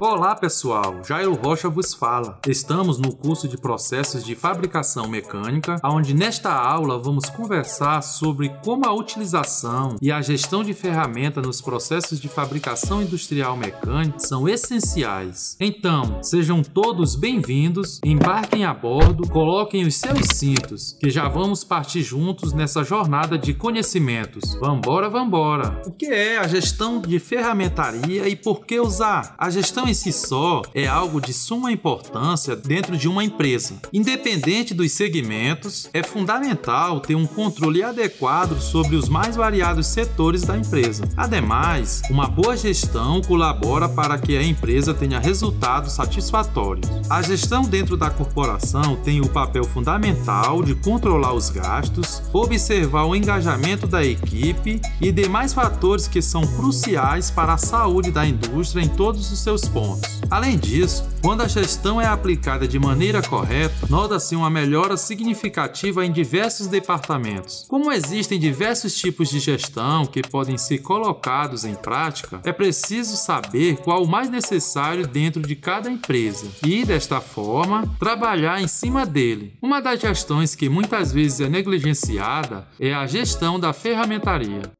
Olá pessoal, Jairo Rocha vos fala. Estamos no curso de processos de fabricação mecânica, onde nesta aula vamos conversar sobre como a utilização e a gestão de ferramentas nos processos de fabricação industrial mecânica são essenciais. Então, sejam todos bem-vindos, embarquem a bordo, coloquem os seus cintos, que já vamos partir juntos nessa jornada de conhecimentos. Vambora, vambora! O que é a gestão de ferramentaria e por que usar? A gestão em si só é algo de suma importância dentro de uma empresa. Independente dos segmentos, é fundamental ter um controle adequado sobre os mais variados setores da empresa. Ademais, uma boa gestão colabora para que a empresa tenha resultados satisfatórios. A gestão dentro da corporação tem o papel fundamental de controlar os gastos, observar o engajamento da equipe e demais fatores que são cruciais para a saúde da indústria em todos os seus pontos. Além disso, quando a gestão é aplicada de maneira correta, nota-se uma melhora significativa em diversos departamentos. Como existem diversos tipos de gestão que podem ser colocados em prática, é preciso saber qual o mais necessário dentro de cada empresa e, desta forma, trabalhar em cima dele. Uma das gestões que muitas vezes é negligenciada é a gestão da ferramentaria.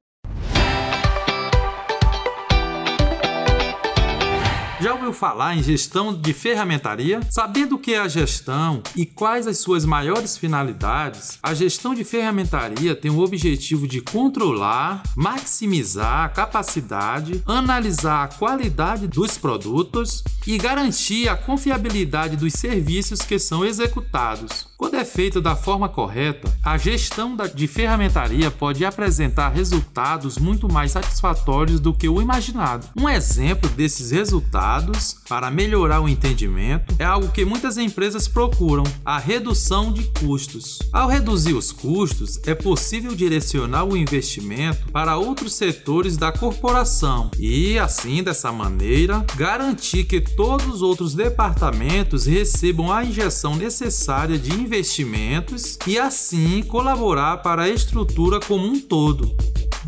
Já ouviu falar em gestão de ferramentaria? Sabendo o que é a gestão e quais as suas maiores finalidades, a gestão de ferramentaria tem o objetivo de controlar, maximizar a capacidade, analisar a qualidade dos produtos e garantir a confiabilidade dos serviços que são executados. Quando é feito da forma correta, a gestão de ferramentaria pode apresentar resultados muito mais satisfatórios do que o imaginado. Um exemplo desses resultados dados para melhorar o entendimento é algo que muitas empresas procuram: a redução de custos. Ao reduzir os custos, é possível direcionar o investimento para outros setores da corporação e, assim, dessa maneira, garantir que todos os outros departamentos recebam a injeção necessária de investimentos e, assim, colaborar para a estrutura como um todo.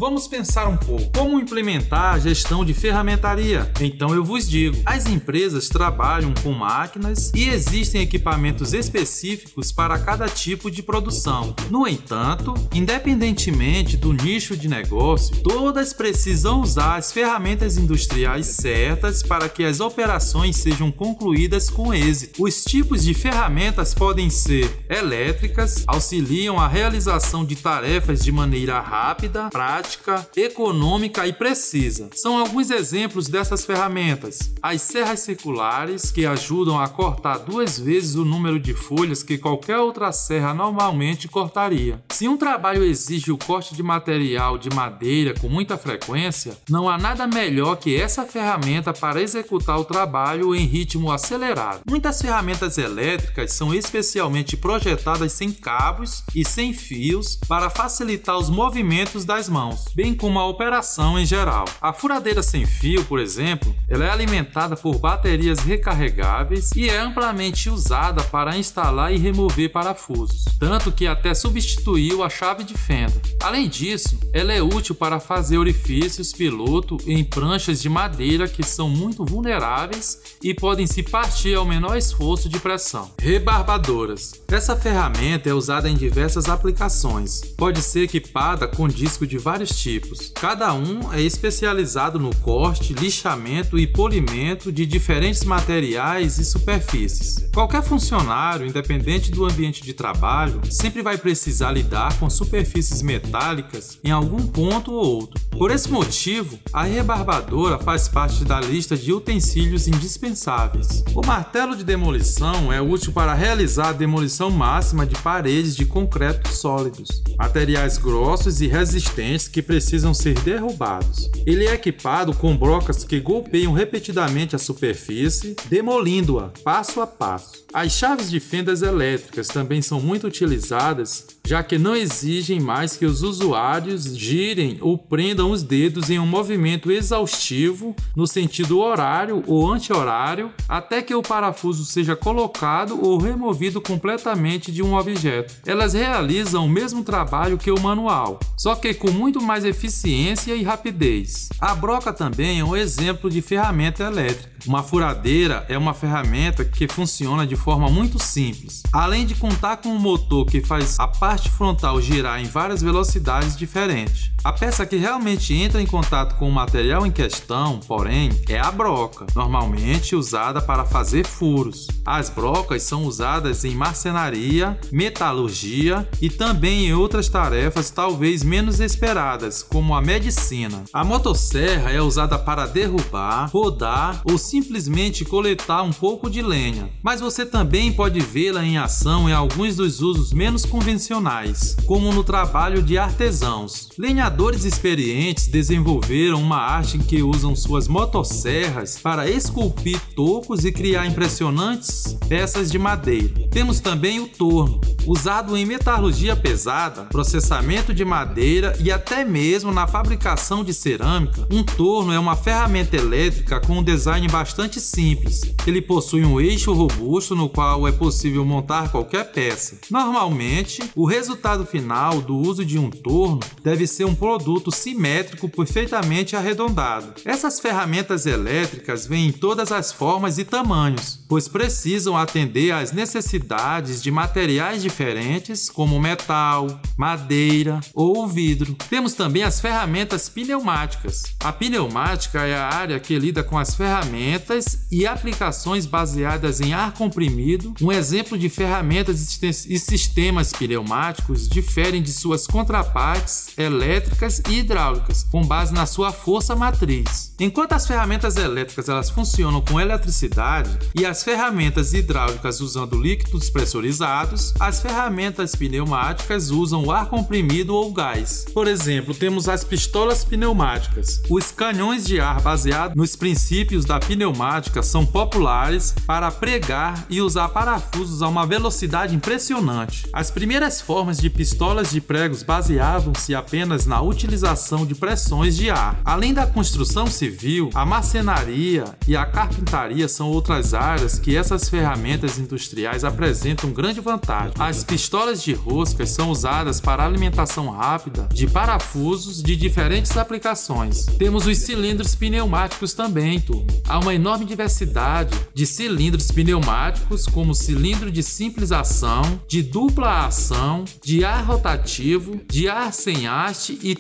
Vamos pensar um pouco como implementar a gestão de ferramentaria. Então eu vos digo: as empresas trabalham com máquinas e existem equipamentos específicos para cada tipo de produção. No entanto, independentemente do nicho de negócio, todas precisam usar as ferramentas industriais certas para que as operações sejam concluídas com êxito. Os tipos de ferramentas podem ser elétricas, auxiliam a realização de tarefas de maneira rápida, prática prática, econômica e precisa. São alguns exemplos dessas ferramentas. As serras circulares, que ajudam a cortar duas vezes o número de folhas que qualquer outra serra normalmente cortaria. Se um trabalho exige o corte de material de madeira com muita frequência, não há nada melhor que essa ferramenta para executar o trabalho em ritmo acelerado. Muitas ferramentas elétricas são especialmente projetadas sem cabos e sem fios para facilitar os movimentos das mãos bem como a operação em geral. A furadeira sem fio, por exemplo, ela é alimentada por baterias recarregáveis e é amplamente usada para instalar e remover parafusos, tanto que até substituiu a chave de fenda. Além disso, ela é útil para fazer orifícios piloto em pranchas de madeira que são muito vulneráveis e podem se partir ao menor esforço de pressão. Rebarbadoras. Essa ferramenta é usada em diversas aplicações. Pode ser equipada com disco de vários vários tipos. Cada um é especializado no corte, lixamento e polimento de diferentes materiais e superfícies. Qualquer funcionário, independente do ambiente de trabalho, sempre vai precisar lidar com superfícies metálicas em algum ponto ou outro. Por esse motivo, a rebarbadora faz parte da lista de utensílios indispensáveis. O martelo de demolição é útil para realizar a demolição máxima de paredes de concreto sólidos, materiais grossos e resistentes que precisam ser derrubados. Ele é equipado com brocas que golpeiam repetidamente a superfície, demolindo-a passo a passo. As chaves de fendas elétricas também são muito utilizadas, já que não exigem mais que os usuários girem ou prendam os dedos em um movimento exaustivo no sentido horário ou anti-horário até que o parafuso seja colocado ou removido completamente de um objeto. Elas realizam o mesmo trabalho que o manual, só que com muito muito mais eficiência e rapidez. A broca também é um exemplo de ferramenta elétrica. Uma furadeira é uma ferramenta que funciona de forma muito simples. Além de contar com um motor que faz a parte frontal girar em várias velocidades diferentes. A peça que realmente entra em contato com o material em questão, porém, é a broca, normalmente usada para fazer furos. As brocas são usadas em marcenaria, metalurgia e também em outras tarefas talvez menos esperadas, como a medicina. A motosserra é usada para derrubar, rodar ou simplesmente coletar um pouco de lenha, mas você também pode vê-la em ação em alguns dos usos menos convencionais, como no trabalho de artesãos. Lenhadores experientes desenvolveram uma arte em que usam suas motosserras para esculpir tocos e criar impressionantes peças de madeira. Temos também o torno, usado em metalurgia pesada, processamento de madeira e até mesmo na fabricação de cerâmica. Um torno é uma ferramenta elétrica com um design bastante simples. Ele possui um eixo robusto no qual é possível montar qualquer peça. Normalmente, o resultado final do uso de um torno deve ser um produto simétrico perfeitamente arredondado. Essas ferramentas elétricas vêm em todas as formas e tamanhos, pois precisam atender às necessidades de materiais diferentes, como metal, madeira ou vidro. Temos também as ferramentas pneumáticas. A pneumática é a área que lida com as ferramentas e aplicações baseadas em ar comprimido. Um exemplo de ferramentas e sistemas pneumáticos diferem de suas contrapartes elétricas e hidráulicas, com base na sua força matriz. Enquanto as ferramentas elétricas elas funcionam com eletricidade e as ferramentas hidráulicas usando líquidos pressurizados, as ferramentas pneumáticas usam o ar comprimido ou gás. Por exemplo, temos as pistolas pneumáticas. Os canhões de ar baseados nos princípios da pneumática são populares para pregar e usar parafusos a uma velocidade impressionante. As primeiras formas de pistolas de pregos baseavam-se apenas na utilização de pressões de ar. Além da construção civil, a marcenaria e a carpintaria são outras áreas que essas ferramentas industriais apresentam grande vantagem. As pistolas de roscas são usadas para alimentação rápida de parafusos de diferentes aplicações. Temos os cilindros pneumáticos também, turma. Há uma enorme diversidade de cilindros pneumáticos, como cilindro de simples ação, de dupla ação, de ar rotativo, de ar sem haste e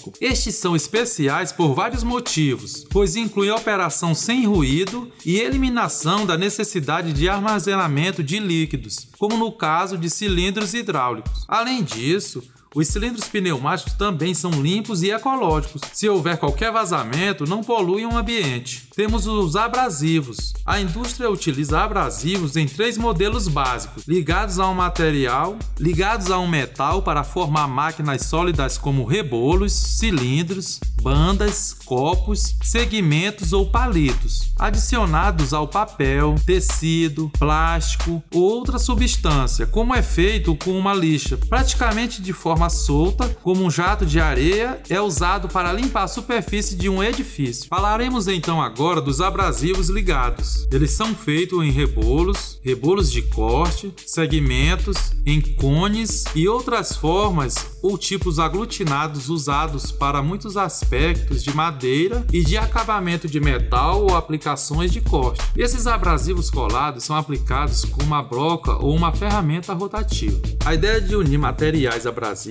telescópico. Estes são especiais por vários motivos, pois incluem operação sem ruído e eliminação da necessidade de armazenamento de líquidos, como no caso de cilindros hidráulicos. Além disso, os cilindros pneumáticos também são limpos e ecológicos. Se houver qualquer vazamento, não poluem o ambiente. Temos os abrasivos. A indústria utiliza abrasivos em três modelos básicos, ligados a um material, ligados a um metal para formar máquinas sólidas como rebolos, cilindros, bandas, copos, segmentos ou palitos, adicionados ao papel, tecido, plástico ou outra substância, como é feito com uma lixa, praticamente de forma solta, como um jato de areia, é usado para limpar a superfície de um edifício. Falaremos então agora dos abrasivos ligados. Eles são feitos em rebolos, rebolos de corte, segmentos, em cones e outras formas ou tipos aglutinados usados para muitos aspectos de madeira e de acabamento de metal ou aplicações de corte. Esses abrasivos colados são aplicados com uma broca ou uma ferramenta rotativa. A ideia de unir materiais abrasivos,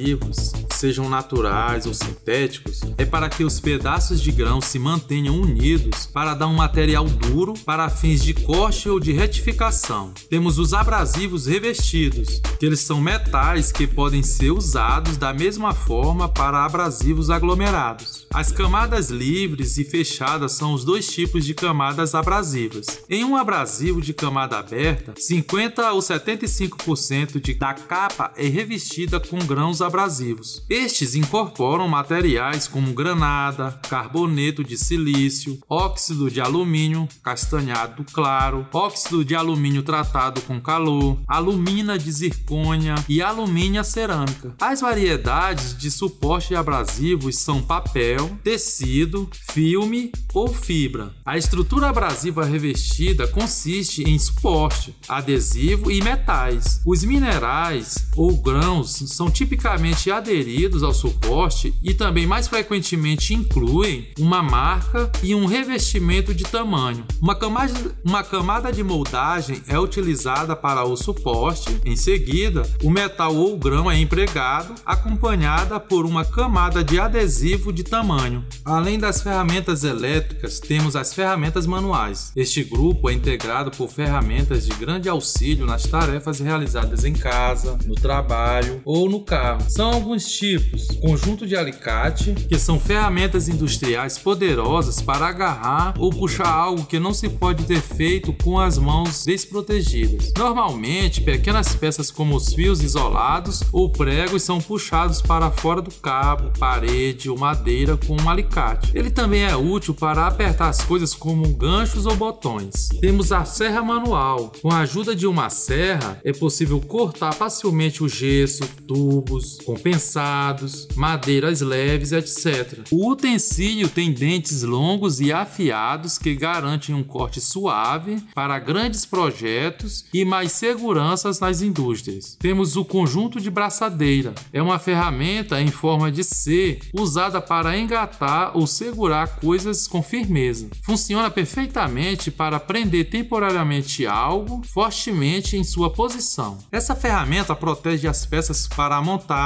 sejam naturais ou sintéticos, é para que os pedaços de grão se mantenham unidos para dar um material duro para fins de corte ou de retificação. Temos os abrasivos revestidos, que eles são metais que podem ser usados da mesma forma para abrasivos aglomerados. As camadas livres e fechadas são os dois tipos de camadas abrasivas. Em um abrasivo de camada aberta, 50 ou 75% de, da capa é revestida com grãos abrasivos. Estes incorporam materiais como granada, carboneto de silício, óxido de alumínio castanhado claro, óxido de alumínio tratado com calor, alumina de zircônia e alumínio cerâmica. As variedades de suporte abrasivos são papel, tecido, filme ou fibra. A estrutura abrasiva revestida consiste em suporte, adesivo e metais. Os minerais ou grãos são tipicamente previamente aderidos ao suporte e também mais frequentemente incluem uma marca e um revestimento de tamanho. Uma camada, uma camada de moldagem é utilizada para o suporte, em seguida, o metal ou grão é empregado, acompanhada por uma camada de adesivo de tamanho. Além das ferramentas elétricas, temos as ferramentas manuais. Este grupo é integrado por ferramentas de grande auxílio nas tarefas realizadas em casa, no trabalho ou no carro. São alguns tipos: conjunto de alicate, que são ferramentas industriais poderosas para agarrar ou puxar algo que não se pode ter feito com as mãos desprotegidas. Normalmente, pequenas peças como os fios isolados ou pregos são puxados para fora do cabo, parede ou madeira com um alicate. Ele também é útil para apertar as coisas como ganchos ou botões. Temos a serra manual. Com a ajuda de uma serra, é possível cortar facilmente o gesso, tubos, compensados, madeiras leves, etc. O utensílio tem dentes longos e afiados que garantem um corte suave para grandes projetos e mais seguranças nas indústrias. Temos o conjunto de braçadeira. É uma ferramenta em forma de C usada para engatar ou segurar coisas com firmeza. Funciona perfeitamente para prender temporariamente algo fortemente em sua posição. Essa ferramenta protege as peças para a montagem,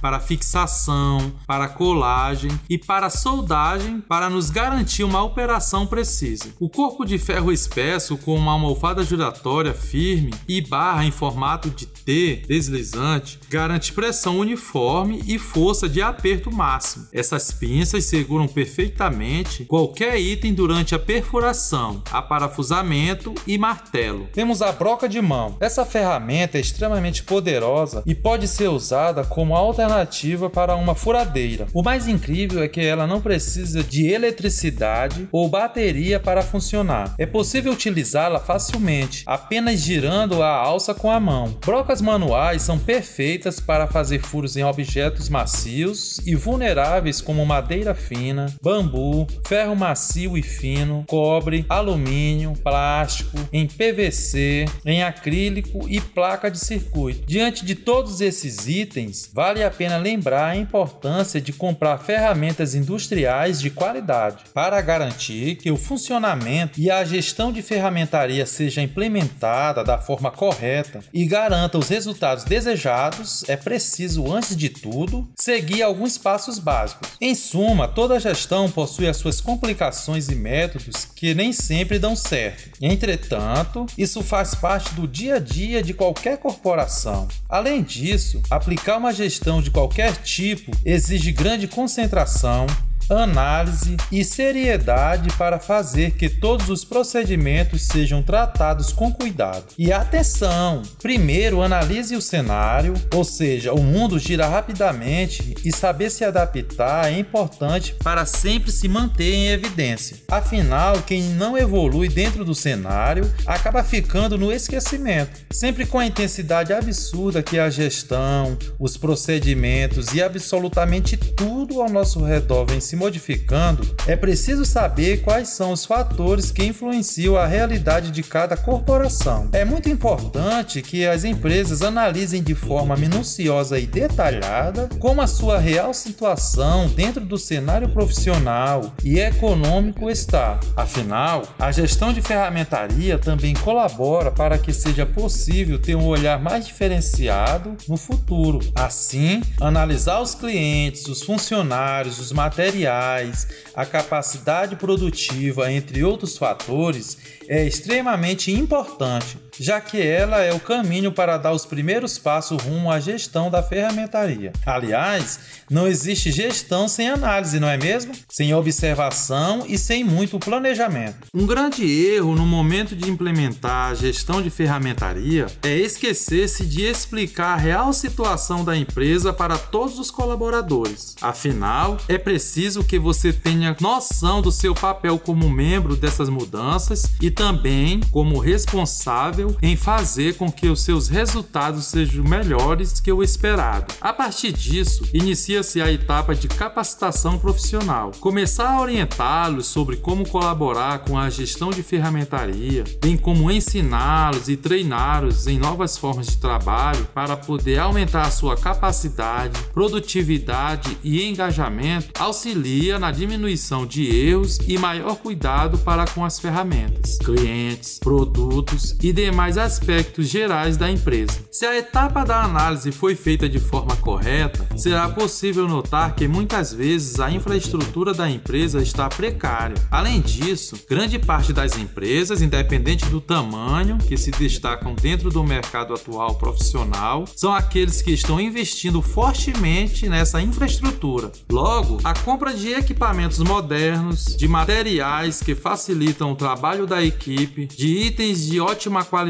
para fixação, para colagem e para soldagem para nos garantir uma operação precisa. O corpo de ferro espesso com uma almofada giratória firme e barra em formato de T deslizante garante pressão uniforme e força de aperto máximo. Essas pinças seguram perfeitamente qualquer item durante a perfuração, aparafusamento e martelo. Temos a broca de mão. Essa ferramenta é extremamente poderosa e pode ser usada como alternativa para uma furadeira. O mais incrível é que ela não precisa de eletricidade ou bateria para funcionar. É possível utilizá-la facilmente, apenas girando a alça com a mão. Brocas manuais são perfeitas para fazer furos em objetos macios e vulneráveis como madeira fina, bambu, ferro macio e fino, cobre, alumínio, plástico, em PVC, em acrílico e placa de circuito. Diante de todos esses itens, vale a pena lembrar a importância de comprar ferramentas industriais de qualidade para garantir que o funcionamento e a gestão de ferramentaria seja implementada da forma correta e garanta os resultados desejados. É preciso, antes de tudo, seguir alguns passos básicos. Em suma, toda gestão possui as suas complicações e métodos que nem sempre dão certo. Entretanto, isso faz parte do dia a dia de qualquer corporação. Além disso, aplicar uma gestão de qualquer tipo exige grande concentração, análise e seriedade para fazer que todos os procedimentos sejam tratados com cuidado. E atenção! Primeiro, analise o cenário, ou seja, o mundo gira rapidamente e saber se adaptar é importante para sempre se manter em evidência. Afinal, quem não evolui dentro do cenário acaba ficando no esquecimento, sempre com a intensidade absurda que a gestão, os procedimentos e absolutamente tudo ao nosso redor vem se modificando, é preciso saber quais são os fatores que influenciam a realidade de cada corporação. É muito importante que as empresas analisem de forma minuciosa e detalhada como a sua real situação dentro do cenário profissional e econômico está. Afinal, a gestão de ferramentaria também colabora para que seja possível ter um olhar mais diferenciado no futuro. Assim, analisar os clientes, os funcionários, os materiais materiais, a capacidade produtiva, entre outros fatores, é extremamente importante, já que ela é o caminho para dar os primeiros passos rumo à gestão da ferramentaria. Aliás, não existe gestão sem análise, não é mesmo? Sem observação e sem muito planejamento. Um grande erro no momento de implementar a gestão de ferramentaria é esquecer-se de explicar a real situação da empresa para todos os colaboradores. Afinal, é preciso que você tenha noção do seu papel como membro dessas mudanças e também como responsável em fazer com que os seus resultados sejam melhores que o esperado. A partir disso, inicia-se a etapa de capacitação profissional. Começar a orientá-los sobre como colaborar com a gestão de ferramentaria, bem como ensiná-los e treiná-los em novas formas de trabalho para poder aumentar a sua capacidade, produtividade e engajamento, auxilia na diminuição de erros e maior cuidado para com as ferramentas, clientes, produtos e demais aspectos gerais da empresa. Se a etapa da análise foi feita de forma correta, será possível notar que muitas vezes a infraestrutura da empresa está precária. Além disso, grande parte das empresas, independente do tamanho, que se destacam dentro do mercado atual profissional, são aqueles que estão investindo fortemente nessa infraestrutura. Logo, a compra de equipamentos modernos, de materiais que facilitam o trabalho da equipe, de itens de ótima qualidade,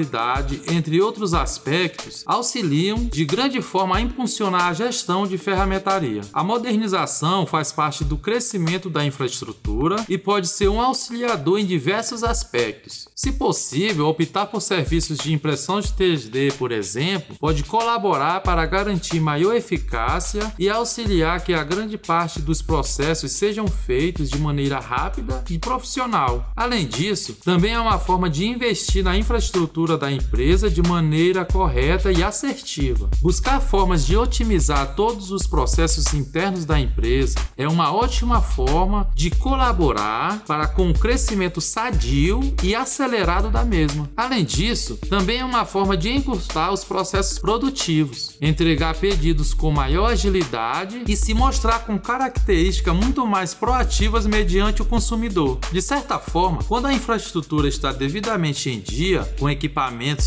entre outros aspectos, auxiliam de grande forma a impulsionar a gestão de ferramentaria. A modernização faz parte do crescimento da infraestrutura e pode ser um auxiliador em diversos aspectos. Se possível, optar por serviços de impressão de 3D, por exemplo, pode colaborar para garantir maior eficácia e auxiliar que a grande parte dos processos sejam feitos de maneira rápida e profissional. Além disso, também é uma forma de investir na infraestrutura da empresa de maneira correta e assertiva. Buscar formas de otimizar todos os processos internos da empresa é uma ótima forma de colaborar para com o crescimento sadio e acelerado da mesma. Além disso, também é uma forma de encurtar os processos produtivos, entregar pedidos com maior agilidade e se mostrar com características muito mais proativas mediante o consumidor. De certa forma, quando a infraestrutura está devidamente em dia, com equipamentos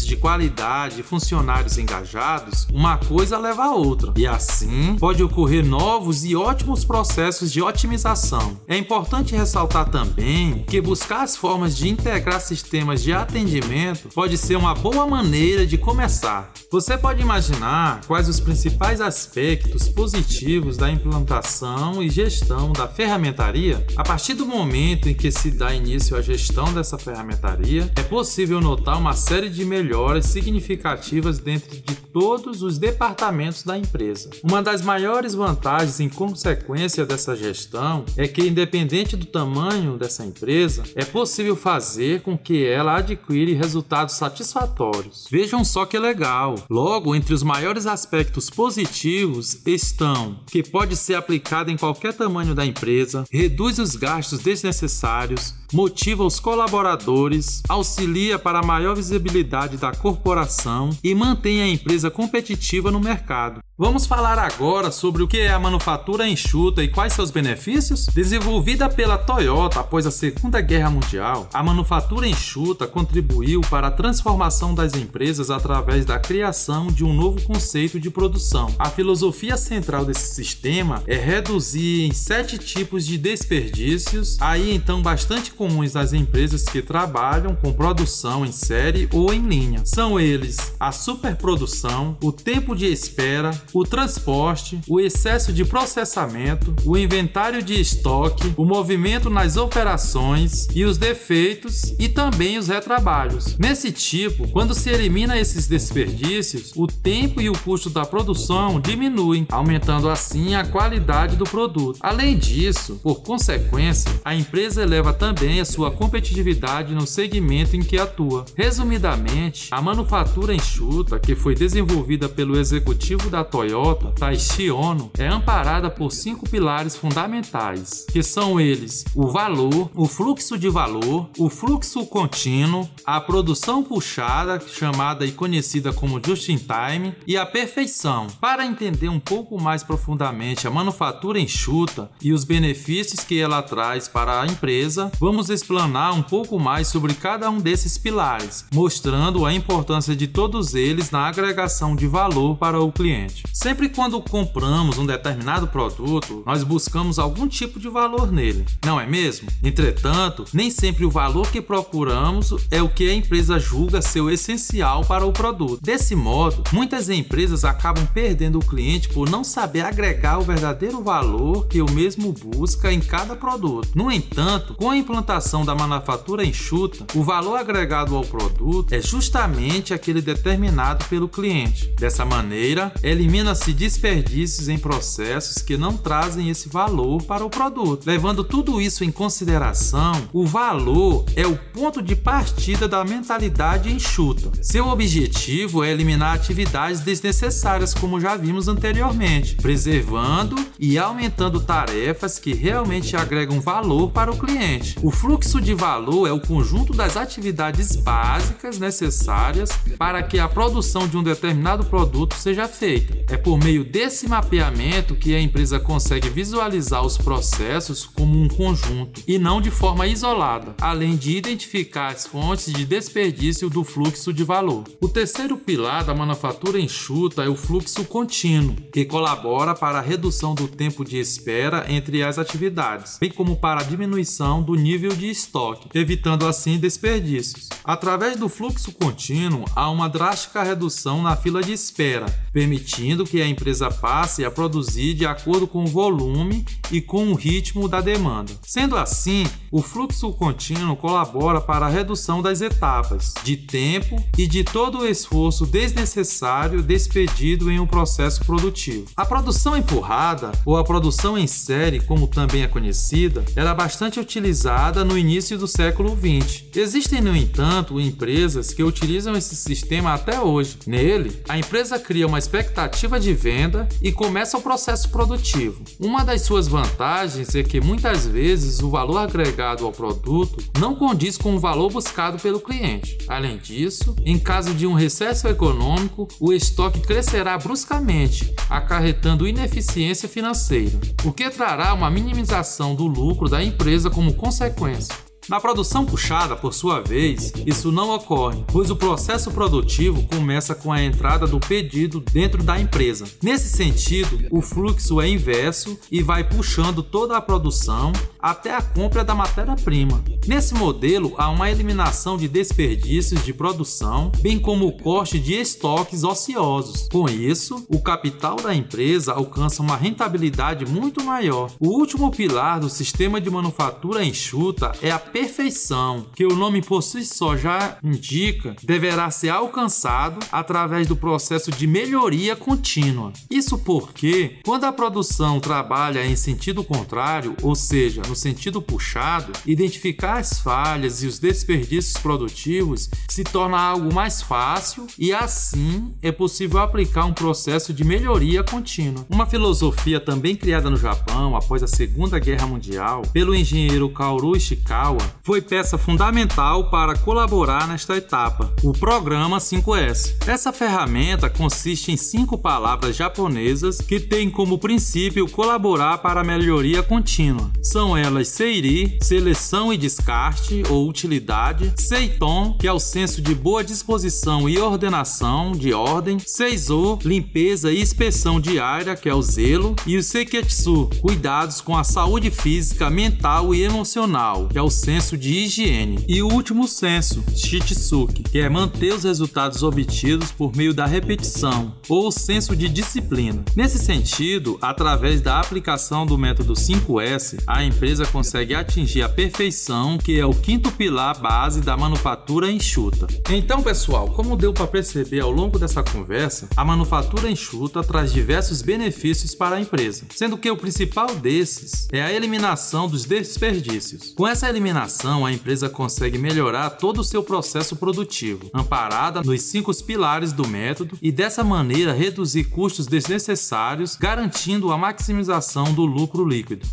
de qualidade e funcionários engajados, uma coisa leva a outra, e assim pode ocorrer novos e ótimos processos de otimização. É importante ressaltar também que buscar as formas de integrar sistemas de atendimento pode ser uma boa maneira de começar. Você pode imaginar quais os principais aspectos positivos da implantação e gestão da ferramentaria? A partir do momento em que se dá início à gestão dessa ferramentaria, é possível notar uma série de melhoras significativas dentro de todos os departamentos da empresa. Uma das maiores vantagens em consequência dessa gestão é que, independente do tamanho dessa empresa, é possível fazer com que ela adquire resultados satisfatórios. Vejam só que legal! Logo, entre os maiores aspectos positivos estão que pode ser aplicado em qualquer tamanho da empresa, reduz os gastos desnecessários, motiva os colaboradores, auxilia para a maior visibilidade da corporação e mantém a empresa competitiva no mercado. Vamos falar agora sobre o que é a manufatura enxuta e quais seus benefícios? Desenvolvida pela Toyota após a Segunda Guerra Mundial, a manufatura enxuta contribuiu para a transformação das empresas através da criação de um novo conceito de produção. A filosofia central desse sistema é reduzir em sete tipos de desperdícios, aí então bastante comuns nas empresas que trabalham com produção em série ou em linha. São eles a superprodução, o tempo de espera, o transporte, o excesso de processamento, o inventário de estoque, o movimento nas operações e os defeitos e também os retrabalhos. Nesse tipo, quando se elimina esses desperdícios, o tempo e o custo da produção diminuem, aumentando assim a qualidade do produto. Além disso, por consequência, a empresa eleva também a sua competitividade no segmento em que atua. Resumidamente, a manufatura enxuta, que foi desenvolvida pelo executivo da Toyota, Taishi Ono, é amparada por cinco pilares fundamentais, que são eles: o valor, o fluxo de valor, o fluxo contínuo, a produção puxada, chamada e conhecida como just in time, e a perfeição. Para entender um pouco mais profundamente a manufatura enxuta e os benefícios que ela traz para a empresa, vamos vamos explanar um pouco mais sobre cada um desses pilares, mostrando a importância de todos eles na agregação de valor para o cliente. Sempre quando compramos um determinado produto, nós buscamos algum tipo de valor nele, não é mesmo? Entretanto, nem sempre o valor que procuramos é o que a empresa julga ser o essencial para o produto. Desse modo, muitas empresas acabam perdendo o cliente por não saber agregar o verdadeiro valor que o mesmo busca em cada produto. No entanto, com a implantação da manufatura enxuta, o valor agregado ao produto é justamente aquele determinado pelo cliente. Dessa maneira, elimina-se desperdícios em processos que não trazem esse valor para o produto. Levando tudo isso em consideração, o valor é o ponto de partida da mentalidade enxuta. Seu objetivo é eliminar atividades desnecessárias, como já vimos anteriormente, preservando e aumentando tarefas que realmente agregam valor para o cliente. O fluxo de valor é o conjunto das atividades básicas necessárias para que a produção de um determinado produto seja feita. É por meio desse mapeamento que a empresa consegue visualizar os processos como um conjunto e não de forma isolada, além de identificar as fontes de desperdício do fluxo de valor. O terceiro pilar da manufatura enxuta é o fluxo contínuo, que colabora para a redução do tempo de espera entre as atividades, bem como para a diminuição do nível de estoque, evitando assim desperdícios. Através do fluxo contínuo, há uma drástica redução na fila de espera, permitindo que a empresa passe a produzir de acordo com o volume e com o ritmo da demanda. Sendo assim, o fluxo contínuo colabora para a redução das etapas, de tempo e de todo o esforço desnecessário despedido em um processo produtivo. A produção empurrada, ou a produção em série, como também é conhecida, era bastante utilizada no início do século XX. Existem, no entanto, empresas que utilizam esse sistema até hoje. Nele, a empresa cria uma expectativa de venda e começa o processo produtivo. Uma das suas vantagens é que muitas vezes o valor agregado ao produto não condiz com o valor buscado pelo cliente. Além disso, em caso de um recesso econômico, o estoque crescerá bruscamente, acarretando ineficiência financeira, o que trará uma minimização do lucro da empresa como consequência frequência. Na produção puxada, por sua vez, isso não ocorre, pois o processo produtivo começa com a entrada do pedido dentro da empresa. Nesse sentido, o fluxo é inverso e vai puxando toda a produção até a compra da matéria-prima. Nesse modelo, há uma eliminação de desperdícios de produção, bem como o corte de estoques ociosos. Com isso, o capital da empresa alcança uma rentabilidade muito maior. O último pilar do sistema de manufatura enxuta é a perfeição, que o nome por si só já indica, deverá ser alcançado através do processo de melhoria contínua. Isso porque, quando a produção trabalha em sentido contrário, ou seja, no sentido puxado, identificar as falhas e os desperdícios produtivos se torna algo mais fácil e assim é possível aplicar um processo de melhoria contínua. Uma filosofia também criada no Japão após a Segunda Guerra Mundial pelo engenheiro Kaoru Ishikawa foi peça fundamental para colaborar nesta etapa, o programa 5S. Essa ferramenta consiste em cinco palavras japonesas que têm como princípio colaborar para a melhoria contínua. São elas Seiri, seleção e descarte ou utilidade, Seiton, que é o senso de boa disposição e ordenação, de ordem, Seizo, limpeza e inspeção diária, que é o zelo, e o Seiketsu, cuidados com a saúde física, mental e emocional, que é o senso de higiene. E o último senso, Shitsuki, que é manter os resultados obtidos por meio da repetição, ou senso de disciplina. Nesse sentido, através da aplicação do método 5S, a empresa consegue atingir a perfeição, que é o quinto pilar base da manufatura enxuta. Então, pessoal, como deu para perceber ao longo dessa conversa, a manufatura enxuta traz diversos benefícios para a empresa, sendo que o principal desses é a eliminação dos desperdícios. Com essa eliminação, a empresa consegue melhorar todo o seu processo produtivo, amparada nos cinco pilares do método, e dessa maneira reduzir custos desnecessários, garantindo a maximização do lucro líquido.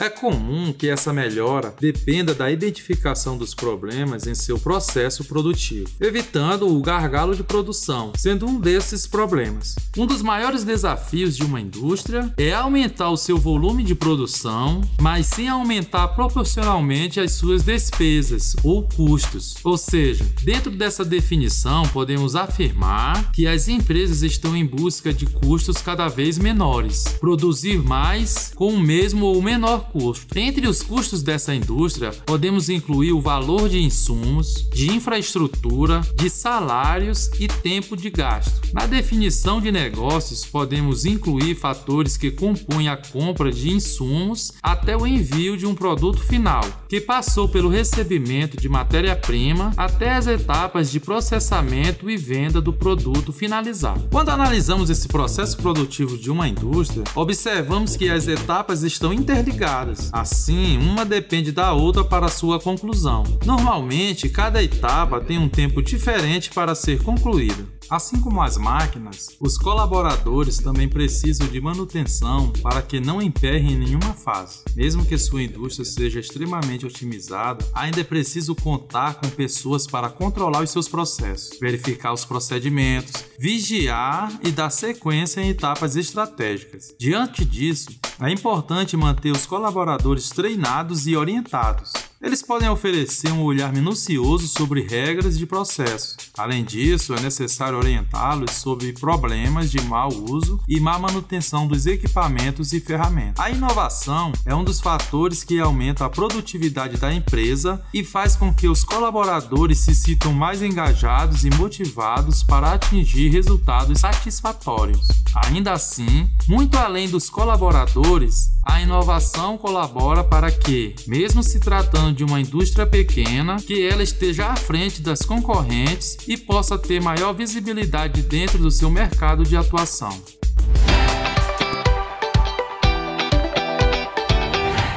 É comum que essa melhora dependa da identificação dos problemas em seu processo produtivo, evitando o gargalo de produção, sendo um desses problemas. Um dos maiores desafios de uma indústria é aumentar o seu volume de produção, mas sem aumentar proporcionalmente as suas despesas ou custos. Ou seja, dentro dessa definição, podemos afirmar que as empresas estão em busca de custos cada vez menores, produzir mais com o mesmo ou menor custo. Entre os custos dessa indústria, podemos incluir o valor de insumos, de infraestrutura, de salários e tempo de gasto. Na definição de negócios, podemos incluir fatores que compõem a compra de insumos até o envio de um produto final, que passou pelo recebimento de matéria-prima até as etapas de processamento e venda do produto finalizado. Quando analisamos esse processo produtivo de uma indústria, observamos que as etapas estão interligadas. Assim, uma depende da outra para sua conclusão. Normalmente, cada etapa tem um tempo diferente para ser concluída. Assim como as máquinas, os colaboradores também precisam de manutenção para que não emperrem em nenhuma fase. Mesmo que sua indústria seja extremamente otimizada, ainda é preciso contar com pessoas para controlar os seus processos, verificar os procedimentos, vigiar e dar sequência em etapas estratégicas. Diante disso, é importante manter os colaboradores treinados e orientados eles podem oferecer um olhar minucioso sobre regras de processo. Além disso, é necessário orientá-los sobre problemas de mau uso e má manutenção dos equipamentos e ferramentas. A inovação é um dos fatores que aumenta a produtividade da empresa e faz com que os colaboradores se sintam mais engajados e motivados para atingir resultados satisfatórios. Ainda assim, muito além dos colaboradores, a inovação colabora para que, mesmo se tratando de uma indústria pequena, que ela esteja à frente das concorrentes e possa ter maior visibilidade dentro do seu mercado de atuação.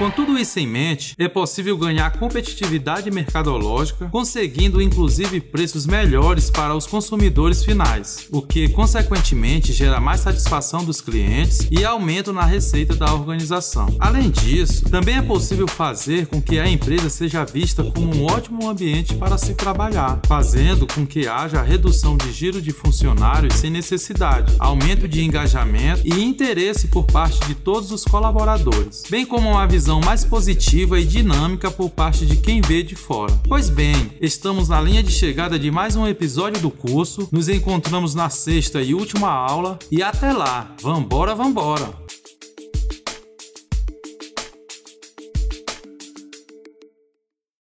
Com tudo isso em mente, é possível ganhar competitividade mercadológica, conseguindo inclusive preços melhores para os consumidores finais, o que consequentemente gera mais satisfação dos clientes e aumento na receita da organização. Além disso, também é possível fazer com que a empresa seja vista como um ótimo ambiente para se trabalhar, fazendo com que haja redução de giro de funcionários sem necessidade, aumento de engajamento e interesse por parte de todos os colaboradores, bem como uma visão visão mais positiva e dinâmica por parte de quem vê de fora. Pois bem, estamos na linha de chegada de mais um episódio do curso, nos encontramos na sexta e última aula e até lá, vambora, vambora!